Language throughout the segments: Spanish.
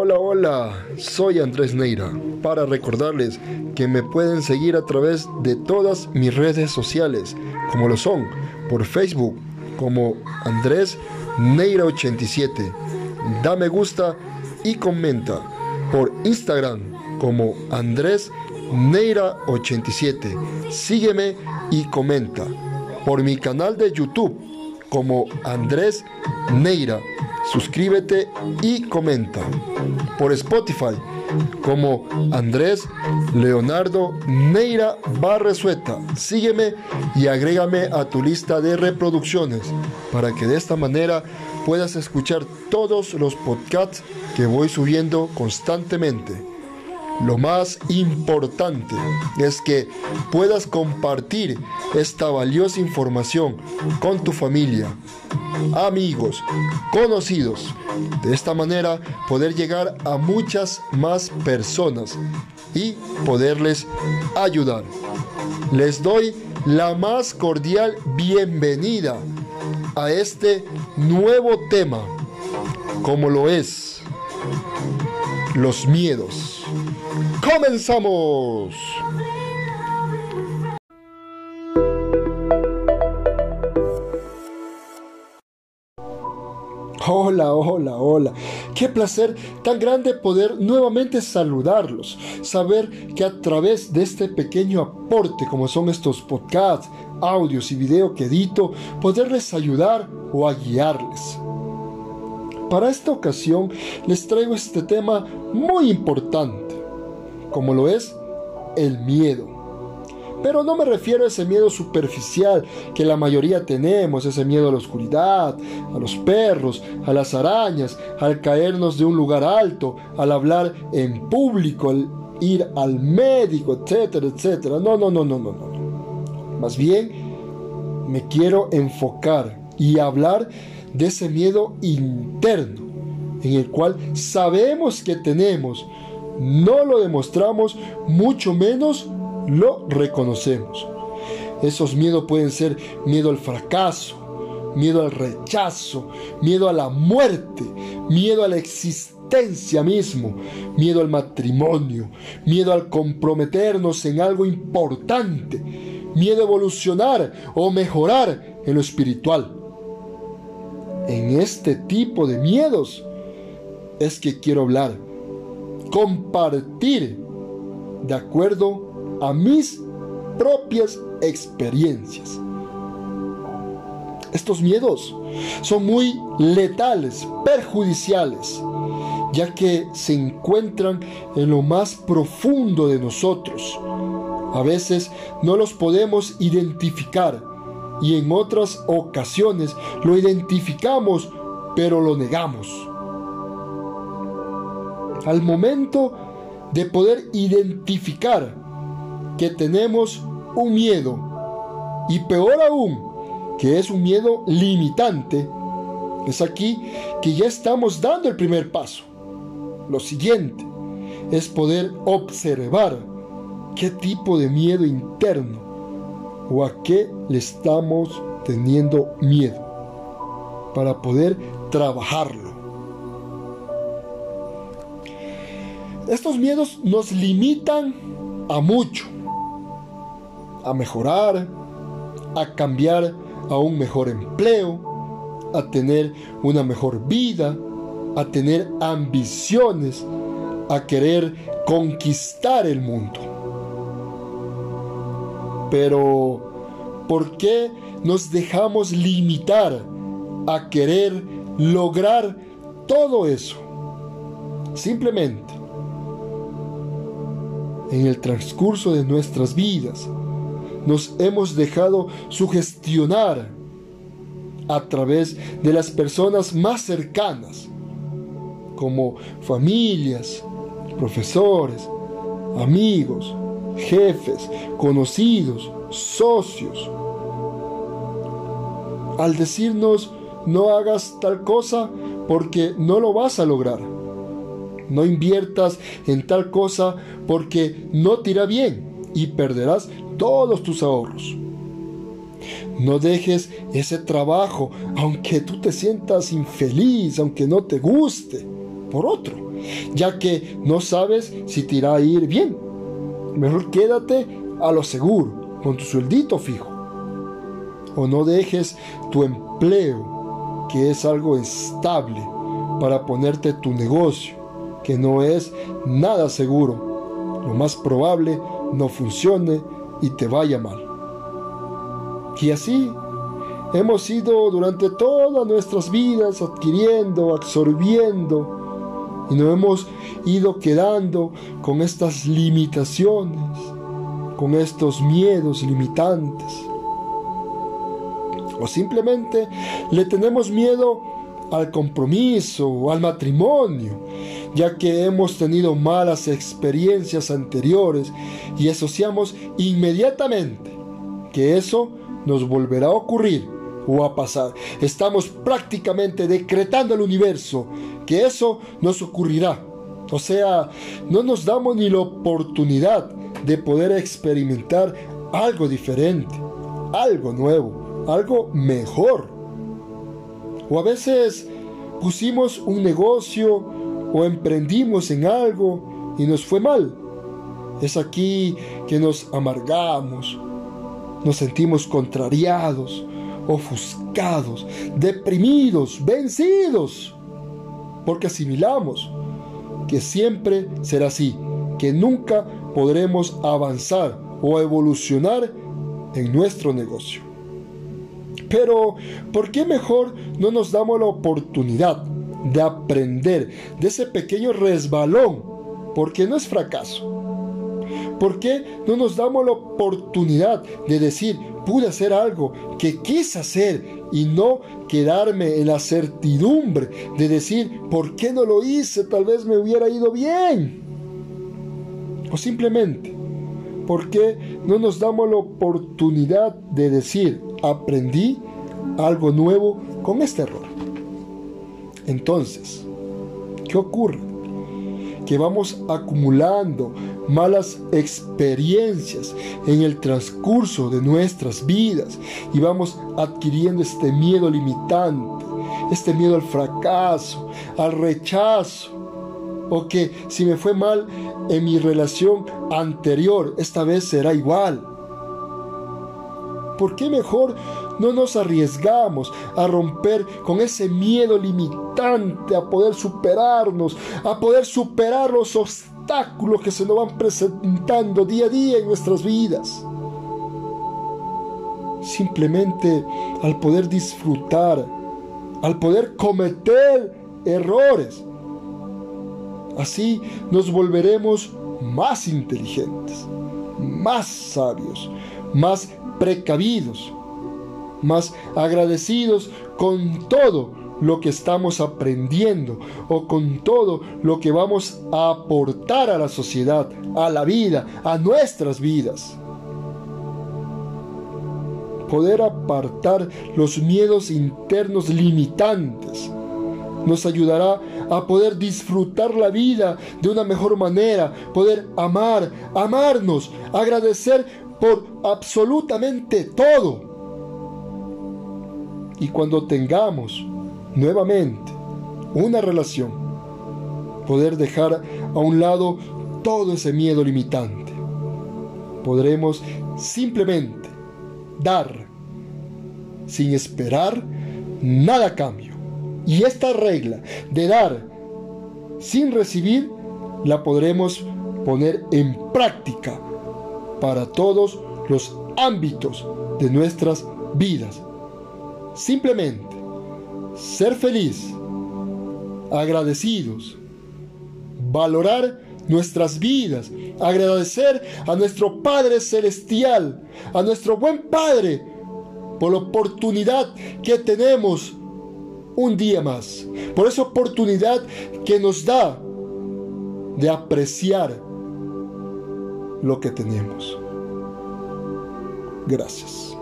hola, hola, soy Andrés Neira para recordarles que me pueden seguir a través de todas mis redes sociales, como lo son por Facebook como Andrés Neira 87. Da me gusta y comenta por Instagram como Andrés Neira 87. Sígueme y comenta por mi canal de YouTube como Andrés Neira. Suscríbete y comenta. Por Spotify como Andrés Leonardo Neira Barresueta. Sígueme y agrégame a tu lista de reproducciones para que de esta manera puedas escuchar todos los podcasts que voy subiendo constantemente. Lo más importante es que puedas compartir esta valiosa información con tu familia, amigos, conocidos. De esta manera poder llegar a muchas más personas y poderles ayudar. Les doy la más cordial bienvenida a este nuevo tema, como lo es los miedos. ¡Comenzamos! Hola, hola, hola. Qué placer tan grande poder nuevamente saludarlos. Saber que a través de este pequeño aporte, como son estos podcasts, audios y video que edito, poderles ayudar o a guiarles. Para esta ocasión les traigo este tema muy importante como lo es el miedo. Pero no me refiero a ese miedo superficial que la mayoría tenemos, ese miedo a la oscuridad, a los perros, a las arañas, al caernos de un lugar alto, al hablar en público, al ir al médico, etcétera, etcétera. No, no, no, no, no, no. Más bien me quiero enfocar y hablar de ese miedo interno en el cual sabemos que tenemos, no lo demostramos, mucho menos lo reconocemos. Esos miedos pueden ser miedo al fracaso, miedo al rechazo, miedo a la muerte, miedo a la existencia mismo, miedo al matrimonio, miedo al comprometernos en algo importante, miedo a evolucionar o mejorar en lo espiritual. En este tipo de miedos es que quiero hablar compartir de acuerdo a mis propias experiencias. Estos miedos son muy letales, perjudiciales, ya que se encuentran en lo más profundo de nosotros. A veces no los podemos identificar y en otras ocasiones lo identificamos pero lo negamos al momento de poder identificar que tenemos un miedo y peor aún que es un miedo limitante, es aquí que ya estamos dando el primer paso. Lo siguiente es poder observar qué tipo de miedo interno o a qué le estamos teniendo miedo para poder trabajarlo. Estos miedos nos limitan a mucho, a mejorar, a cambiar a un mejor empleo, a tener una mejor vida, a tener ambiciones, a querer conquistar el mundo. Pero, ¿por qué nos dejamos limitar a querer lograr todo eso? Simplemente en el transcurso de nuestras vidas nos hemos dejado sugestionar a través de las personas más cercanas, como familias, profesores, amigos, jefes, conocidos, socios. Al decirnos no hagas tal cosa porque no lo vas a lograr no inviertas en tal cosa porque no te irá bien y perderás todos tus ahorros. No dejes ese trabajo, aunque tú te sientas infeliz, aunque no te guste, por otro. ya que no sabes si te irá a ir bien. Mejor quédate a lo seguro, con tu sueldito fijo. O no dejes tu empleo, que es algo estable, para ponerte tu negocio, que no es nada seguro. Lo más probable no funcione y te vaya mal. Y así hemos ido durante todas nuestras vidas adquiriendo, absorbiendo y nos hemos ido quedando con estas limitaciones, con estos miedos limitantes. O simplemente le tenemos miedo al compromiso o al matrimonio, ya que hemos tenido malas experiencias anteriores y asociamos inmediatamente que eso nos volverá a ocurrir o a pasar. Estamos prácticamente decretando al universo que eso nos ocurrirá. O sea, no nos damos ni la oportunidad de poder experimentar algo diferente, algo nuevo, algo mejor. O a veces pusimos un negocio o emprendimos en algo y nos fue mal. Es aquí que nos amargamos, nos sentimos contrariados, ofuscados, deprimidos, vencidos, porque asimilamos que siempre será así, que nunca podremos avanzar o evolucionar en nuestro negocio. Pero, ¿por qué mejor no nos damos la oportunidad de aprender de ese pequeño resbalón? Porque no es fracaso, ¿Por qué no nos damos la oportunidad de decir, pude hacer algo que quise hacer y no quedarme en la certidumbre de decir, ¿por qué no lo hice? Tal vez me hubiera ido bien. O simplemente, ¿por qué no nos damos la oportunidad de decir, aprendí algo nuevo con este error? Entonces, ¿qué ocurre? que vamos acumulando malas experiencias en el transcurso de nuestras vidas y vamos adquiriendo este miedo limitante, este miedo al fracaso, al rechazo, o que si me fue mal en mi relación anterior, esta vez será igual. ¿Por qué mejor no nos arriesgamos a romper con ese miedo limitante, a poder superarnos, a poder superar los obstáculos que se nos van presentando día a día en nuestras vidas. Simplemente al poder disfrutar, al poder cometer errores, así nos volveremos más inteligentes, más sabios, más precavidos más agradecidos con todo lo que estamos aprendiendo o con todo lo que vamos a aportar a la sociedad, a la vida, a nuestras vidas. Poder apartar los miedos internos limitantes nos ayudará a poder disfrutar la vida de una mejor manera, poder amar, amarnos, agradecer por absolutamente todo y cuando tengamos nuevamente una relación, poder dejar a un lado todo ese miedo limitante. Podremos simplemente dar sin esperar nada a cambio. Y esta regla de dar sin recibir la podremos poner en práctica para todos los ámbitos de nuestras vidas. Simplemente ser feliz, agradecidos, valorar nuestras vidas, agradecer a nuestro Padre Celestial, a nuestro buen Padre, por la oportunidad que tenemos un día más, por esa oportunidad que nos da de apreciar lo que tenemos. Gracias.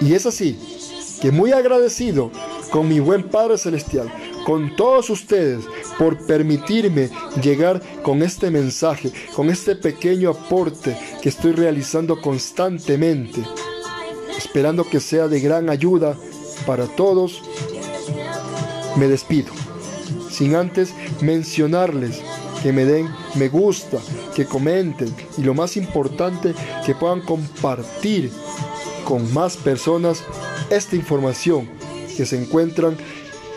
Y es así que muy agradecido con mi buen Padre Celestial, con todos ustedes, por permitirme llegar con este mensaje, con este pequeño aporte que estoy realizando constantemente esperando que sea de gran ayuda para todos, me despido. Sin antes mencionarles que me den me gusta, que comenten y lo más importante, que puedan compartir con más personas esta información que se encuentran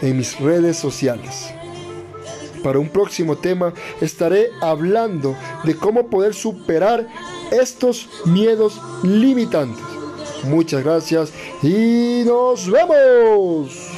en mis redes sociales. Para un próximo tema estaré hablando de cómo poder superar estos miedos limitantes. Muchas gracias y nos vemos.